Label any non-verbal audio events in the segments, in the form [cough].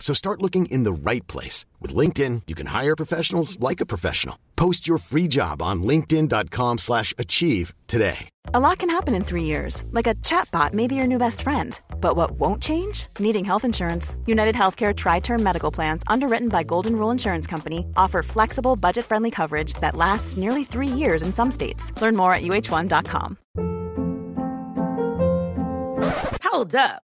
So start looking in the right place. With LinkedIn, you can hire professionals like a professional. Post your free job on linkedin.com slash achieve today. A lot can happen in three years, like a chatbot may be your new best friend. But what won't change? Needing health insurance. United Healthcare Tri-Term Medical Plans, underwritten by Golden Rule Insurance Company, offer flexible, budget-friendly coverage that lasts nearly three years in some states. Learn more at uh1.com. Hold up.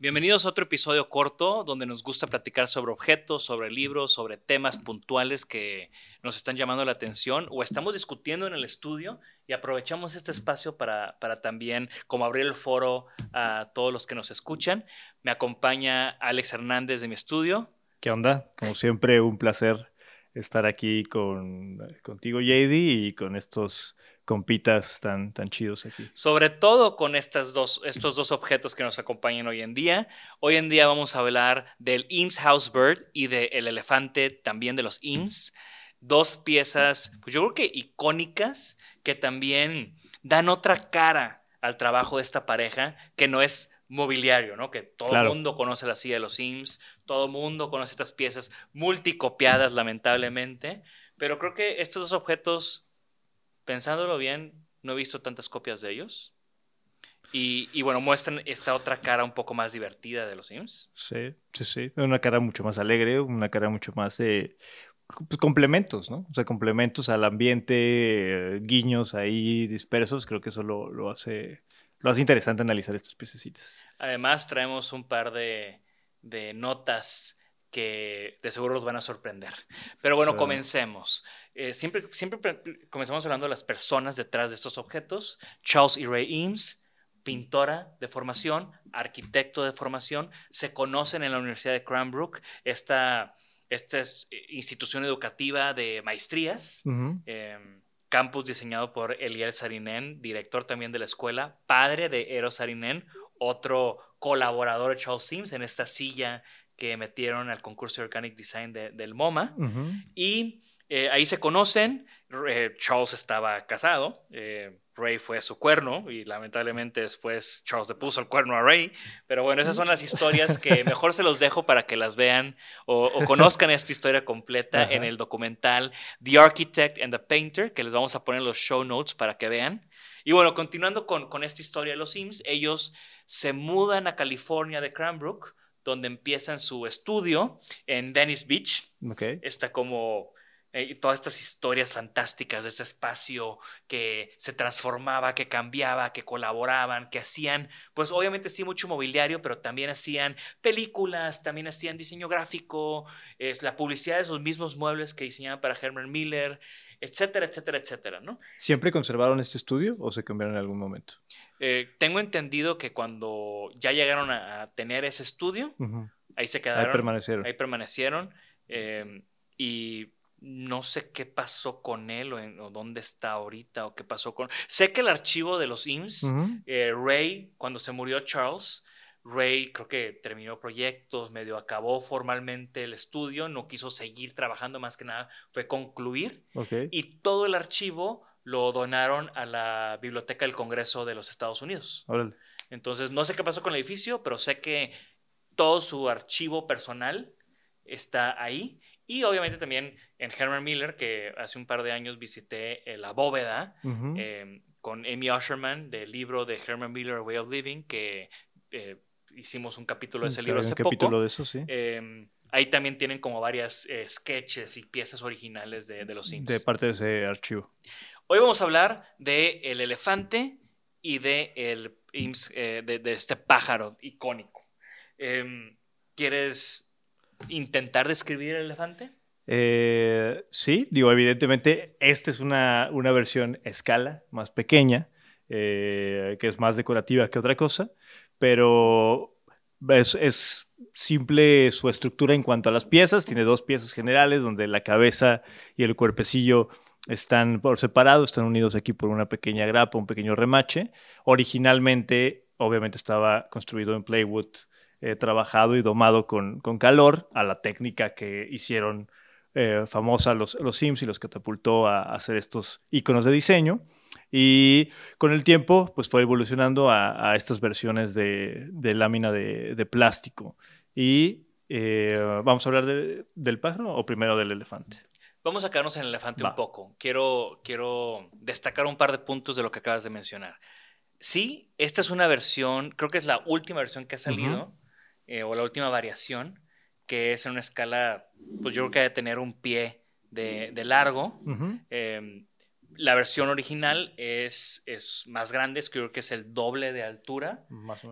Bienvenidos a otro episodio corto donde nos gusta platicar sobre objetos, sobre libros, sobre temas puntuales que nos están llamando la atención o estamos discutiendo en el estudio y aprovechamos este espacio para, para también como abrir el foro a todos los que nos escuchan. Me acompaña Alex Hernández de mi estudio. ¿Qué onda? Como siempre, un placer estar aquí con, contigo, JD, y con estos compitas tan, tan chidos aquí. Sobre todo con estas dos, estos dos objetos que nos acompañan hoy en día. Hoy en día vamos a hablar del Eames House Bird y del elefante también de los Eames. Dos piezas, pues yo creo que icónicas, que también dan otra cara al trabajo de esta pareja, que no es mobiliario, ¿no? Que todo el mundo conoce la silla de los Eames, todo el mundo conoce estas piezas multicopiadas, lamentablemente, pero creo que estos dos objetos pensándolo bien, no he visto tantas copias de ellos. Y, bueno, muestran esta otra cara un poco más divertida de los Sims. Sí, sí, sí. Una cara mucho más alegre, una cara mucho más de pues, complementos, ¿no? O sea, complementos al ambiente, guiños ahí dispersos. Creo que eso lo, hace, lo hace interesante analizar estas piececitas. Además, traemos un par de, de notas que de seguro los van a sorprender. Pero bueno, comencemos. Eh, siempre, siempre comenzamos hablando de las personas detrás de estos objetos. Charles E. Ray Eames, pintora de formación, arquitecto de formación, se conocen en la Universidad de Cranbrook, esta, esta institución educativa de maestrías. Em, campus diseñado por Eliel Sarinen, director también de la escuela, padre de Eros Sarinen, otro colaborador de Charles Eames en esta silla que metieron al concurso de Organic Design del MoMA. Y eh, ahí se conocen. Eh, Charles estaba casado. Eh, Ray fue su cuerno y lamentablemente después Charles le puso el cuerno a Ray. Pero bueno, esas son las historias que [laughs] mejor se los dejo para que las vean o, conozcan esta historia completa en el documental The Architect and the Painter, que les vamos a poner en los show notes para que vean. Y bueno, continuando con, con esta historia de los Sims, ellos se mudan a California de Cranbrook donde empiezan su estudio en Venice Beach. Está como eh, todas estas historias fantásticas de ese espacio que se transformaba, que cambiaba, que colaboraban, que hacían, pues obviamente sí mucho mobiliario, pero también hacían películas, también hacían diseño gráfico, es la publicidad de esos mismos muebles que diseñaban para Herman Miller, etcétera, etcétera, etcétera, ¿no? ¿Siempre conservaron este estudio o se cambiaron en algún momento? Eh, tengo entendido que cuando ya llegaron a, tener ese estudio, ahí se quedaron. Ahí permanecieron. Ahí permanecieron. Em, y no sé qué pasó con él o, dónde está ahorita o qué pasó con... Sé que el archivo de los IMSS, eh, Ray, cuando se murió Charles, Ray creo que terminó proyectos, medio acabó formalmente el estudio, no quiso seguir trabajando más que nada, fue concluir. Y todo el archivo lo donaron a la Biblioteca del Congreso de los Estados Unidos. Entonces, no sé qué pasó con el edificio, pero sé que todo su archivo personal está ahí. Y obviamente también en Herman Miller, que hace un par de años visité eh, la bóveda em, con Amy Usherman del libro de Herman Miller, Way of Living, que eh, hicimos un capítulo de ese libro hace un capítulo de eso, sí. Ahí también tienen como varias eh, sketches y piezas originales de, de, los Sims. De parte de ese archivo. Hoy vamos a hablar de El Elefante y de, el, de, de este pájaro icónico. Em, ¿Quieres intentar describir el elefante? Eh, sí, digo, evidentemente, esta es una, una versión escala más pequeña, eh, que es más decorativa que otra cosa, pero es, simple su estructura en cuanto a las piezas. Tiene dos piezas generales donde la cabeza y el cuerpecillo están por separado, están unidos aquí por una pequeña grapa, un pequeño remache. Originalmente, obviamente, estaba construido en plywood eh, trabajado y domado con, con, calor a la técnica que hicieron eh, famosa los, los Sims y los catapultó a, hacer estos iconos de diseño. Y con el tiempo, pues fue evolucionando a, estas versiones de, lámina de, plástico. Y eh, vamos a hablar del pájaro o primero del elefante. Vamos a quedarnos en el elefante un poco. Quiero, quiero destacar un par de puntos de lo que acabas de mencionar. Sí, esta es una versión, creo que es la última versión que ha salido. Eh, o la última variación, que es en una escala, pues yo creo que debe tener un pie de, largo. Em, la versión original es, es más grande, es, creo que es el doble de altura,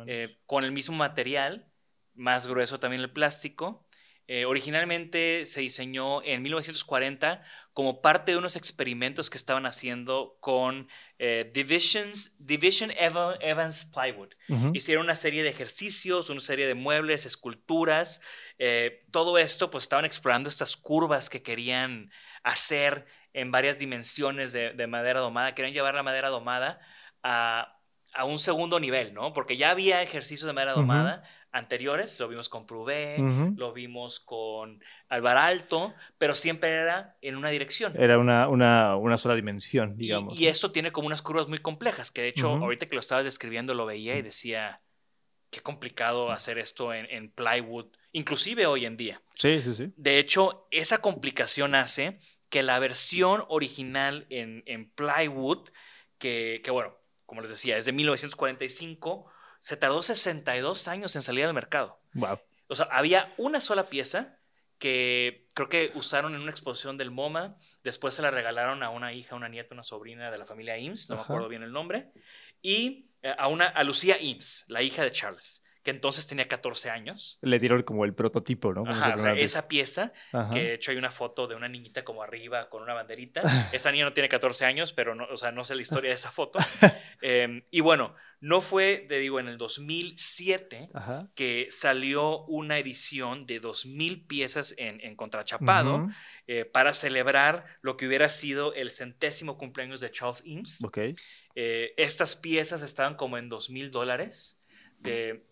eh, con el mismo material, más grueso también el plástico. Eh, originalmente se diseñó en 1940 como parte de unos experimentos que estaban haciendo con eh, Divisions, Division Evans Plywood. Hicieron una serie de ejercicios, una serie de muebles, esculturas. Eh, todo esto, pues estaban explorando estas curvas que querían hacer en varias dimensiones de, madera domada. Querían llevar la madera domada a, un segundo nivel, ¿no? Porque ya había ejercicios de madera domada, anteriores, lo vimos con Prouvé, lo vimos con Alvar Alto, pero siempre era en una dirección. Era una, una, sola dimensión, digamos. Y, esto tiene como unas curvas muy complejas, que de hecho, ahorita que lo estabas describiendo, lo veía y decía, qué complicado hacer esto en, plywood, inclusive hoy en día. Sí, sí, sí. De hecho, esa complicación hace que la versión original en, en plywood, que, que bueno, como les decía, es de 1945, se tardó 62 años en salir al mercado. Wow. O sea, había una sola pieza que creo que usaron en una exposición del MoMA. Después se la regalaron a una hija, una nieta, una sobrina de la familia Eames, no me acuerdo bien el nombre. Y eh, a, una, a Lucía Eames, la hija de Charles que entonces tenía 14 años. Le dieron como el prototipo, ¿no? Ajá, esa pieza, que de hecho hay una foto de una niñita como arriba con una banderita. [laughs] esa niña no tiene 14 años, pero no, o sea, no sé la historia de esa foto. [laughs] Em, y bueno, no fue, te digo, en el 2007 que salió una edición de 2.000 piezas en, contrachapado eh, para celebrar lo que hubiera sido el centésimo cumpleaños de Charles Eames. Okay. Eh, estas piezas estaban como en $2,000 dólares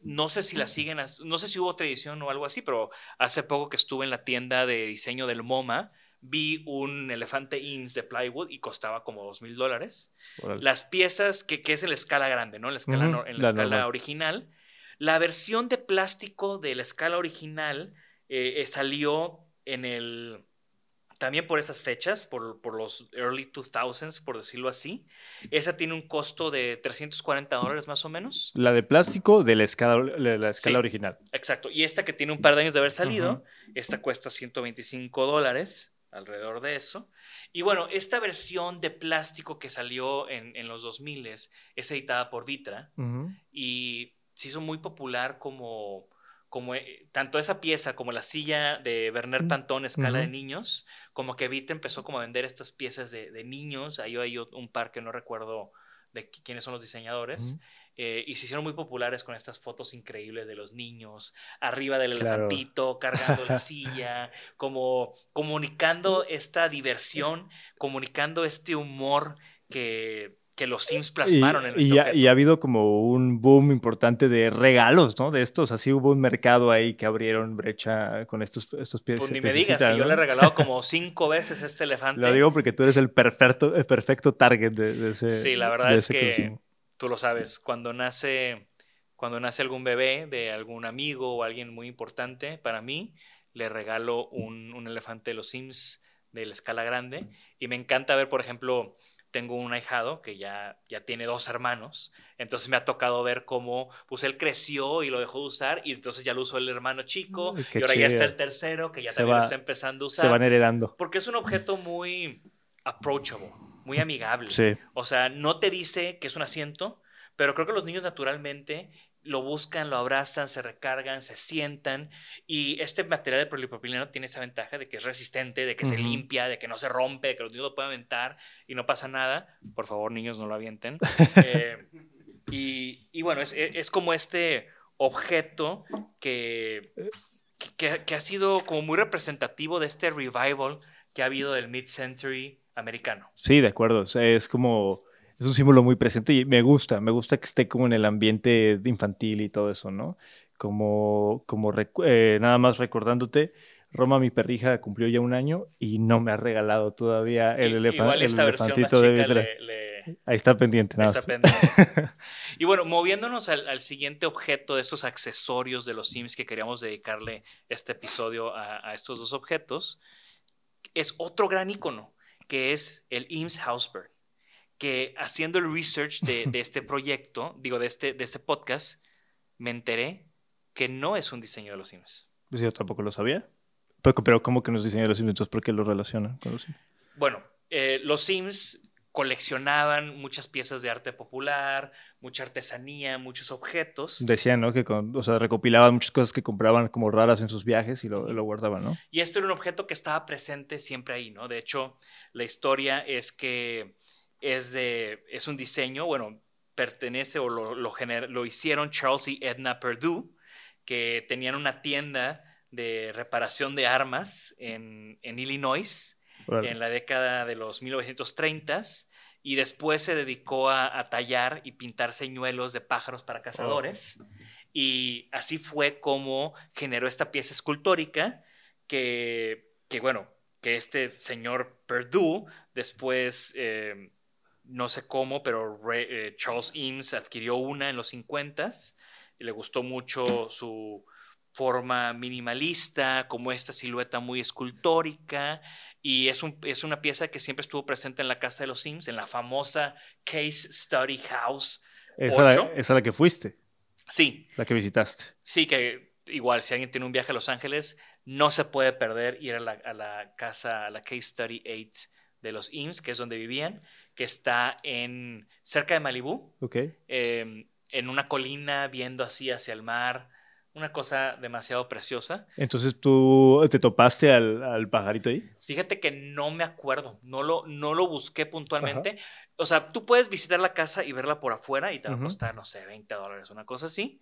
no sé si la siguen, no sé si hubo otra edición o algo así, pero hace poco que estuve en la tienda de diseño del MoMA, vi un elefante Inns de plywood y costaba como dos mil dólares. Las piezas, que, es en la escala grande, ¿no? En la escala, en la, escala original. La versión de plástico de la escala original eh, eh, salió en el también por esas fechas, por, por, los early 2000s, por decirlo así. Esa tiene un costo de 340 dólares más o menos. La de plástico de la escala, la escala original. Exacto. Y esta que tiene un par de años de haber salido, esta cuesta 125 dólares, alrededor de eso. Y bueno, esta versión de plástico que salió en, en los 2000 es editada por Vitra y se hizo muy popular como como eh, tanto esa pieza como la silla de Werner Pantón, escala de niños, como que Vita empezó como a vender estas piezas de, niños, ahí hay un par que no recuerdo de quiénes son los diseñadores, eh, y se hicieron muy populares con estas fotos increíbles de los niños, arriba del elefantito, cargando la silla, [laughs] como comunicando esta diversión, comunicando este humor que que los Sims plasmaron en este y, y ha habido como un boom importante de regalos, ¿no? De estos, así hubo un mercado ahí que abrieron brecha con estos, estos pies. Pues ni me digas que yo le he regalado [laughs] como cinco veces este elefante. Lo digo porque tú eres el perfecto, el perfecto target de, ese. Sí, la verdad es que tú lo sabes. Cuando nace cuando nace algún bebé de algún amigo o alguien muy importante para mí, le regalo un, un elefante de los Sims de la escala grande. Y me encanta ver, por ejemplo, tengo un ahijado que ya, ya tiene dos hermanos, entonces me ha tocado ver cómo pues él creció y lo dejó de usar y entonces ya lo usó el hermano chico y ahora ya está el tercero que ya también lo está empezando a usar. Se van heredando. Porque es un objeto muy approachable, muy amigable. Sí. O sea, no te dice que es un asiento, pero creo que los niños naturalmente lo buscan, lo abrazan, se recargan, se sientan y este material de polipropileno tiene esa ventaja de que es resistente, de que se limpia, de que no se rompe, de que los niños lo pueden aventar y no pasa nada. Por favor, niños, no lo avienten. [laughs] Eh, y, bueno, es, como este objeto que, que, ha sido como muy representativo de este revival que ha habido del mid-century americano. Sí, de acuerdo. es como es un símbolo muy presente y me gusta, me gusta que esté como en el ambiente infantil y todo eso, ¿no? Como, como eh, nada más recordándote, Roma, mi perrija, cumplió ya un año y no me ha regalado todavía el, elefantito de Ahí está pendiente. Nada. Está pendiente. [laughs] y bueno, moviéndonos al, siguiente objeto de estos accesorios de los Sims que queríamos dedicarle este episodio a, a estos dos objetos, es otro gran icono, que es el Eames Housebird que haciendo el research de, este [laughs] proyecto, digo, de este, de este podcast, me enteré que no es un diseño de los Sims. Pues yo tampoco lo sabía. Pero, pero ¿cómo que no es diseño de los Sims? Entonces, ¿por qué lo relacionan con los Sims? Bueno, eh, los Sims coleccionaban muchas piezas de arte popular, mucha artesanía, muchos objetos. Decían, ¿no? Que o sea, recopilaban muchas cosas que compraban como raras en sus viajes y lo, lo, guardaban, ¿no? Y esto era un objeto que estaba presente siempre ahí, ¿no? De hecho, la historia es que es, de, es un diseño, bueno, pertenece o lo, lo, lo hicieron Charles y Edna Perdue, que tenían una tienda de reparación de armas en, en Illinois en la década de los 1930s y después se dedicó a, tallar y pintar señuelos de pájaros para cazadores. Oh. Y así fue como generó esta pieza escultórica que, que bueno, que este señor Perdue después eh, no sé cómo, pero eh, Charles Eames adquirió una en los 50 y le gustó mucho su forma minimalista, como esta silueta muy escultórica, y es, un, es una pieza que siempre estuvo presente en la casa de los Sims, en la famosa Case Study House. ¿Esa, es la que fuiste? Sí. La que visitaste. Sí, que igual, si alguien tiene un viaje a Los Ángeles, no se puede perder ir a la, a la casa, a la Case Study 8 de los Eames, que es donde vivían que está en cerca de Malibú, em, en una colina viendo así hacia el mar, una cosa demasiado preciosa. Entonces tú te topaste al, pajarito ahí. Fíjate que no me acuerdo, no lo, no lo busqué puntualmente. O sea, tú puedes visitar la casa y verla por afuera y te va a costar, no sé, 20 dólares, una cosa así.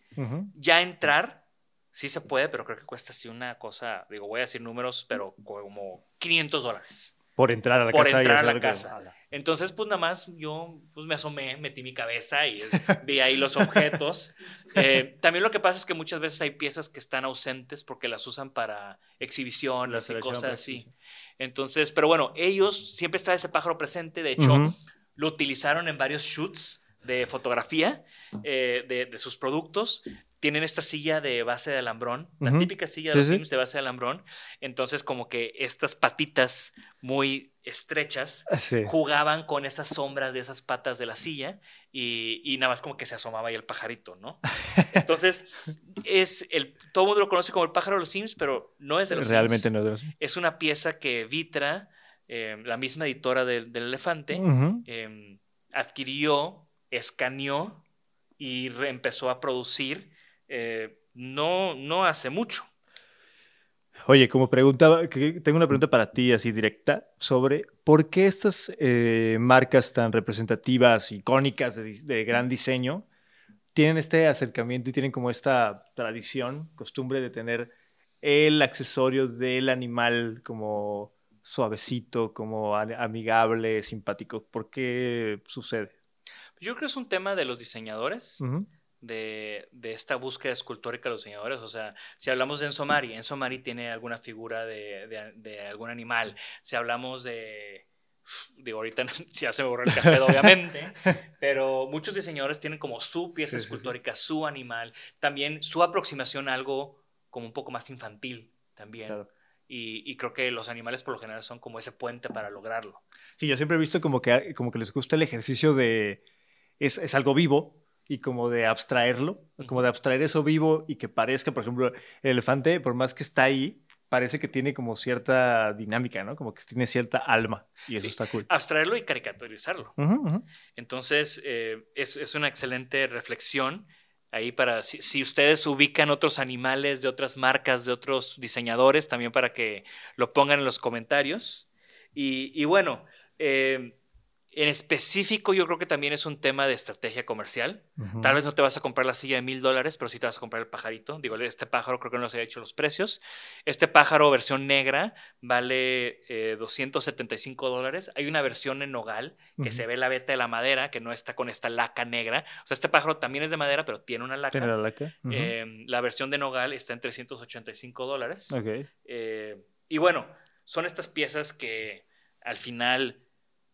Ya entrar, sí se puede, pero creo que cuesta así una cosa, digo, voy a decir números, pero como 500 dólares. Por entrar a la por casa. Por entrar a la casa. Entonces, pues nada más yo pues, me asomé, metí mi cabeza y vi ahí los objetos. [laughs] Eh, también lo que pasa es que muchas veces hay piezas que están ausentes porque las usan para exhibiciones y cosas así. Entonces, pero bueno, ellos siempre está ese pájaro presente. De hecho, lo utilizaron en varios shoots de fotografía eh, de, de, sus productos tienen esta silla de base de alambrón, la típica silla de los Sims de base de alambrón. Entonces, como que estas patitas muy estrechas ah, jugaban con esas sombras de esas patas de la silla y, nada más como que se asomaba ahí el pajarito, ¿no? [laughs] Entonces, es el, todo el mundo lo conoce como el pájaro de los Sims, pero no es de los Realmente no es de los Es una pieza que Vitra, eh, la misma editora del, elefante, em, adquirió, escaneó y empezó a producir eh, no, no hace mucho. Oye, como preguntaba, tengo una pregunta para ti así directa sobre por qué estas eh, marcas tan representativas, icónicas de, gran diseño, tienen este acercamiento y tienen como esta tradición, costumbre de tener el accesorio del animal como suavecito, como amigable, simpático. ¿Por qué sucede? Yo creo que es un tema de los diseñadores de, esta búsqueda escultórica de los diseñadores. O sea, si hablamos de Enzo Mari, Enzo Mari tiene alguna figura de, algún animal. Si hablamos de, digo, ahorita [laughs] ya se me borró el café, [laughs] obviamente, pero muchos diseñadores tienen como su pieza escultórica, su animal, también su aproximación a algo como un poco más infantil también. Y, creo que los animales por lo general son como ese puente para lograrlo. Sí, yo siempre he visto como que, como que les gusta el ejercicio de... Es, es algo vivo, y como de abstraerlo, como de abstraer eso vivo y que parezca, por ejemplo, el elefante, por más que está ahí, parece que tiene como cierta dinámica, ¿no? Como que tiene cierta alma y eso está cool. Abstraerlo y caricaturizarlo. Entonces, eh, es, es, una excelente reflexión ahí para, si, ustedes ubican otros animales de otras marcas, de otros diseñadores, también para que lo pongan en los comentarios. Y, y bueno, eh, en específico, yo creo que también es un tema de estrategia comercial. Tal vez no te vas a comprar la silla de mil dólares, pero sí te vas a comprar el pajarito. Digo, este pájaro creo que no se ha hecho los precios. Este pájaro, versión negra, vale 275 eh, dólares. Hay una versión en nogal que se ve la veta de la madera, que no está con esta laca negra. O sea, este pájaro también es de madera, pero tiene una laca. ¿Tiene la laca? Em, la versión de nogal está en 385 dólares. Ok. Eh, y bueno, son estas piezas que al final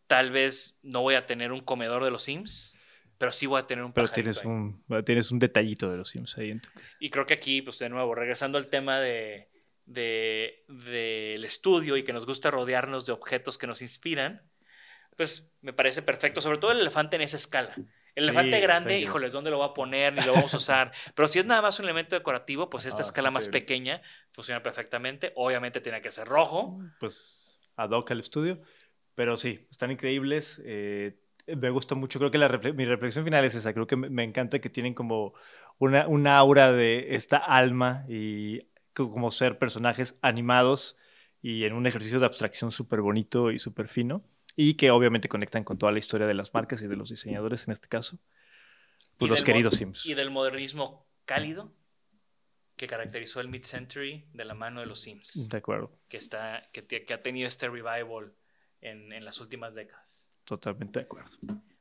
Tal vez no voy a tener un comedor de los Sims, pero sí voy a tener un Pero tienes un, tienes un detallito de los Sims ahí. En Y creo que aquí, pues de nuevo, regresando al tema de, del estudio y que nos gusta rodearnos de objetos que nos inspiran, pues me parece perfecto, sobre todo el elefante en esa escala. El elefante grande, híjoles, ¿dónde lo voy a poner? Ni lo vamos a usar. [laughs] Pero si es nada más un elemento decorativo, pues esta ah, escala más pequeña funciona perfectamente. Obviamente tiene que ser rojo. Pues ad hoc al estudio. Pero sí, están increíbles. Eh, me gusta mucho. Creo que la mi reflexión final es esa. Creo que me, encanta que tienen como una, una aura de esta alma y como ser personajes animados y en un ejercicio de abstracción súper bonito y súper fino. Y que obviamente conectan con toda la historia de las marcas y de los diseñadores en este caso. Pues los queridos Sims. Y del modernismo cálido que caracterizó el mid-century de la mano de los Sims. De acuerdo. Que, está, que, que ha tenido este revival en, las últimas décadas. Totalmente de acuerdo.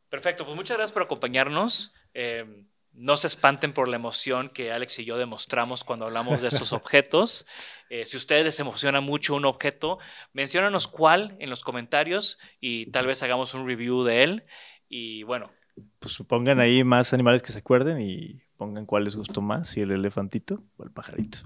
Perfecto, pues muchas gracias por acompañarnos. Eh, no se espanten por la emoción que Alex y yo demostramos cuando hablamos de estos [laughs] objetos. Eh, si ustedes les emociona mucho un objeto, menciónanos cuál en los comentarios y tal vez hagamos un review de él. Y bueno. Pues pongan ahí más animales que se acuerden y pongan cuál les gustó más, si el elefantito o el pajarito.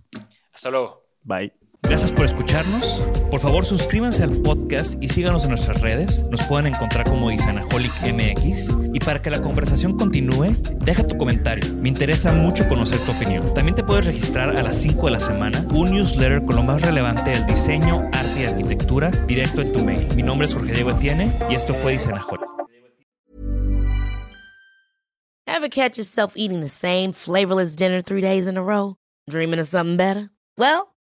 Hasta luego. Bye. Gracias por escucharnos. Por favor, suscríbanse al podcast y síganos en nuestras redes. Nos pueden encontrar como Isanaholic MX. Y para que la conversación continúe, deja tu comentario. Me interesa mucho conocer tu opinión. También te puedes registrar a las 5 de la semana un newsletter con lo más relevante del diseño, arte y arquitectura directo en tu mail. Mi nombre es Jorge Diego Etienne y esto fue Isanaholic. Ever catch yourself eating the same flavorless dinner three days in a row? Dreaming of something better? Well,